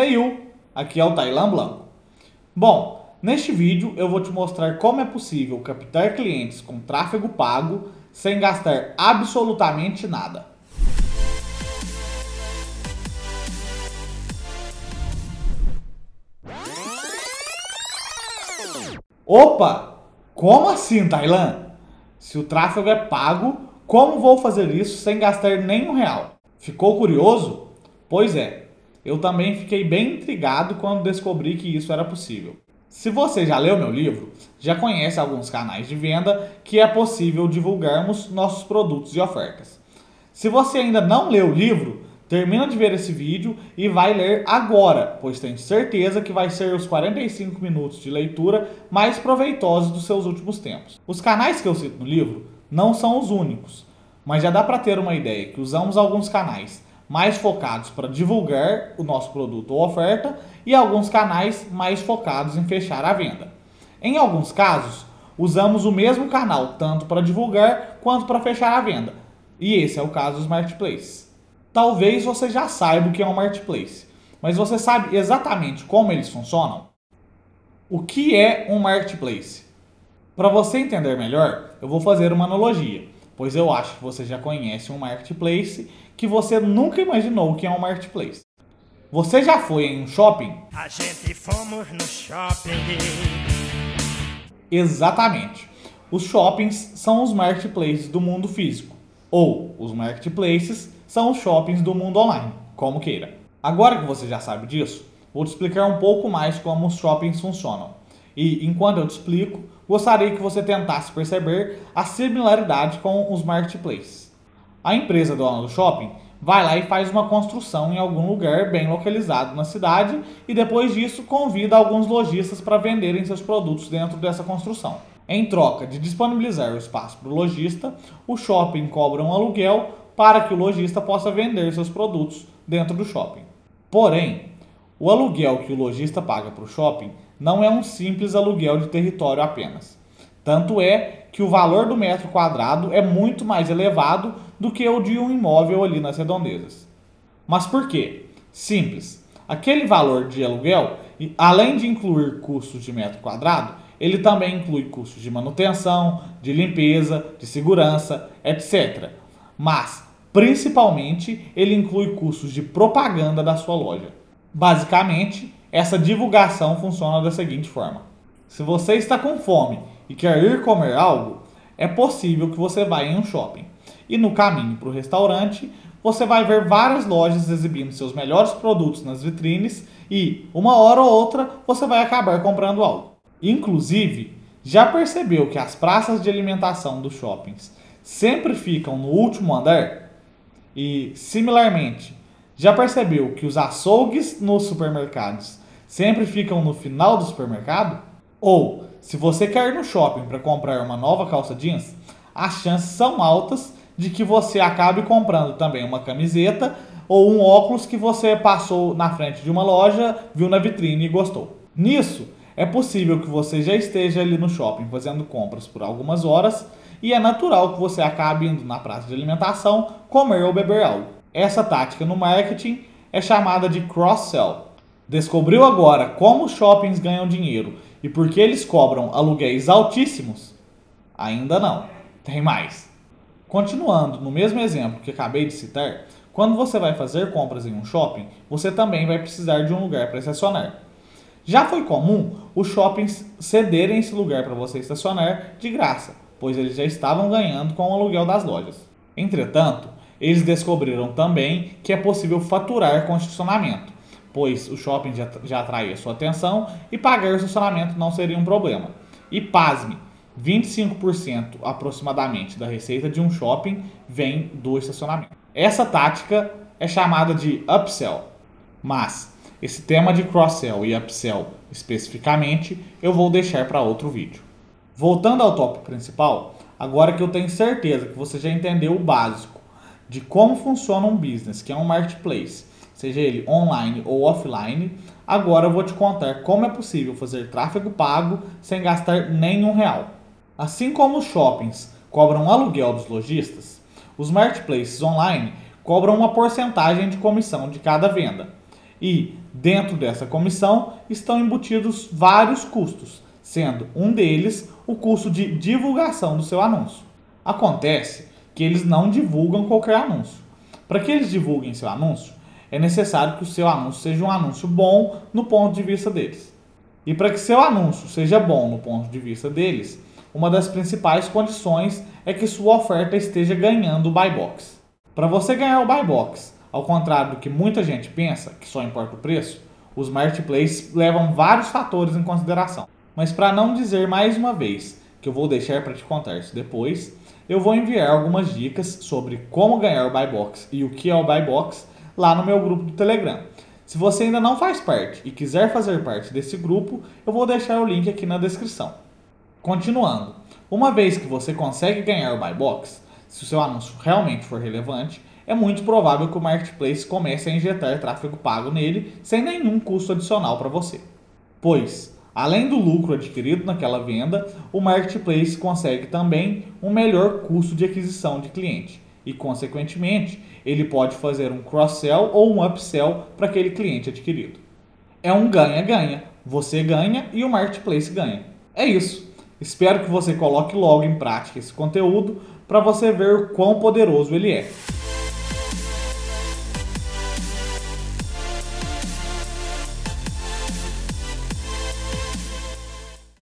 Hey aqui é o Tailan Blanco. Bom, neste vídeo eu vou te mostrar como é possível captar clientes com tráfego pago sem gastar absolutamente nada. Opa! Como assim, Tailan? Se o tráfego é pago, como vou fazer isso sem gastar nenhum real? Ficou curioso? Pois é, eu também fiquei bem intrigado quando descobri que isso era possível. Se você já leu meu livro, já conhece alguns canais de venda que é possível divulgarmos nossos produtos e ofertas. Se você ainda não leu o livro, termina de ver esse vídeo e vai ler agora, pois tenho certeza que vai ser os 45 minutos de leitura mais proveitosos dos seus últimos tempos. Os canais que eu cito no livro não são os únicos, mas já dá para ter uma ideia que usamos alguns canais mais focados para divulgar o nosso produto ou oferta e alguns canais mais focados em fechar a venda. Em alguns casos, usamos o mesmo canal tanto para divulgar quanto para fechar a venda. E esse é o caso dos marketplaces. Talvez você já saiba o que é um marketplace, mas você sabe exatamente como eles funcionam? O que é um marketplace? Para você entender melhor, eu vou fazer uma analogia, pois eu acho que você já conhece um marketplace que você nunca imaginou que é um marketplace. Você já foi em um shopping? A gente fomos no shopping. Exatamente. Os shoppings são os marketplaces do mundo físico, ou os marketplaces são os shoppings do mundo online, como queira. Agora que você já sabe disso, vou te explicar um pouco mais como os shoppings funcionam. E enquanto eu te explico, gostaria que você tentasse perceber a similaridade com os marketplaces. A empresa dona do shopping vai lá e faz uma construção em algum lugar bem localizado na cidade e depois disso convida alguns lojistas para venderem seus produtos dentro dessa construção. Em troca de disponibilizar o espaço para o lojista, o shopping cobra um aluguel para que o lojista possa vender seus produtos dentro do shopping. Porém, o aluguel que o lojista paga para o shopping não é um simples aluguel de território apenas. Tanto é que o valor do metro quadrado é muito mais elevado do que o de um imóvel ali nas redondezas. Mas por quê? Simples. Aquele valor de aluguel, além de incluir custos de metro quadrado, ele também inclui custos de manutenção, de limpeza, de segurança, etc. Mas Principalmente, ele inclui custos de propaganda da sua loja. Basicamente, essa divulgação funciona da seguinte forma: se você está com fome e quer ir comer algo, é possível que você vá em um shopping. E no caminho para o restaurante, você vai ver várias lojas exibindo seus melhores produtos nas vitrines e, uma hora ou outra, você vai acabar comprando algo. Inclusive, já percebeu que as praças de alimentação dos shoppings sempre ficam no último andar? E, similarmente, já percebeu que os açougues nos supermercados sempre ficam no final do supermercado? Ou, se você quer ir no shopping para comprar uma nova calça jeans, as chances são altas de que você acabe comprando também uma camiseta ou um óculos que você passou na frente de uma loja, viu na vitrine e gostou. Nisso, é possível que você já esteja ali no shopping fazendo compras por algumas horas e é natural que você acabe indo na praça de alimentação comer ou beber algo. Essa tática no marketing é chamada de cross-sell. Descobriu agora como os shoppings ganham dinheiro e por que eles cobram aluguéis altíssimos? Ainda não. Tem mais. Continuando no mesmo exemplo que acabei de citar, quando você vai fazer compras em um shopping, você também vai precisar de um lugar para estacionar. Já foi comum os shoppings cederem esse lugar para você estacionar de graça, pois eles já estavam ganhando com o aluguel das lojas. Entretanto, eles descobriram também que é possível faturar com estacionamento, pois o shopping já, já atraía sua atenção e pagar o estacionamento não seria um problema. E pasme, 25% aproximadamente da receita de um shopping vem do estacionamento. Essa tática é chamada de upsell, mas esse tema de cross-sell e upsell especificamente eu vou deixar para outro vídeo. Voltando ao tópico principal, agora que eu tenho certeza que você já entendeu o básico de como funciona um business, que é um marketplace, seja ele online ou offline, agora eu vou te contar como é possível fazer tráfego pago sem gastar nenhum real. Assim como os shoppings cobram aluguel dos lojistas, os marketplaces online cobram uma porcentagem de comissão de cada venda. E dentro dessa comissão estão embutidos vários custos, sendo um deles o custo de divulgação do seu anúncio. Acontece que eles não divulgam qualquer anúncio. Para que eles divulguem seu anúncio, é necessário que o seu anúncio seja um anúncio bom no ponto de vista deles. E para que seu anúncio seja bom no ponto de vista deles, uma das principais condições é que sua oferta esteja ganhando o buy box. Para você ganhar o buy box, ao contrário do que muita gente pensa, que só importa o preço, os marketplaces levam vários fatores em consideração. Mas para não dizer mais uma vez que eu vou deixar para te contar isso depois, eu vou enviar algumas dicas sobre como ganhar o buy box e o que é o buy box lá no meu grupo do Telegram. Se você ainda não faz parte e quiser fazer parte desse grupo, eu vou deixar o link aqui na descrição. Continuando, uma vez que você consegue ganhar o buy box, se o seu anúncio realmente for relevante, é muito provável que o marketplace comece a injetar tráfego pago nele sem nenhum custo adicional para você. Pois, além do lucro adquirido naquela venda, o marketplace consegue também um melhor custo de aquisição de cliente e, consequentemente, ele pode fazer um cross-sell ou um upsell para aquele cliente adquirido. É um ganha-ganha. Você ganha e o marketplace ganha. É isso. Espero que você coloque logo em prática esse conteúdo para você ver o quão poderoso ele é.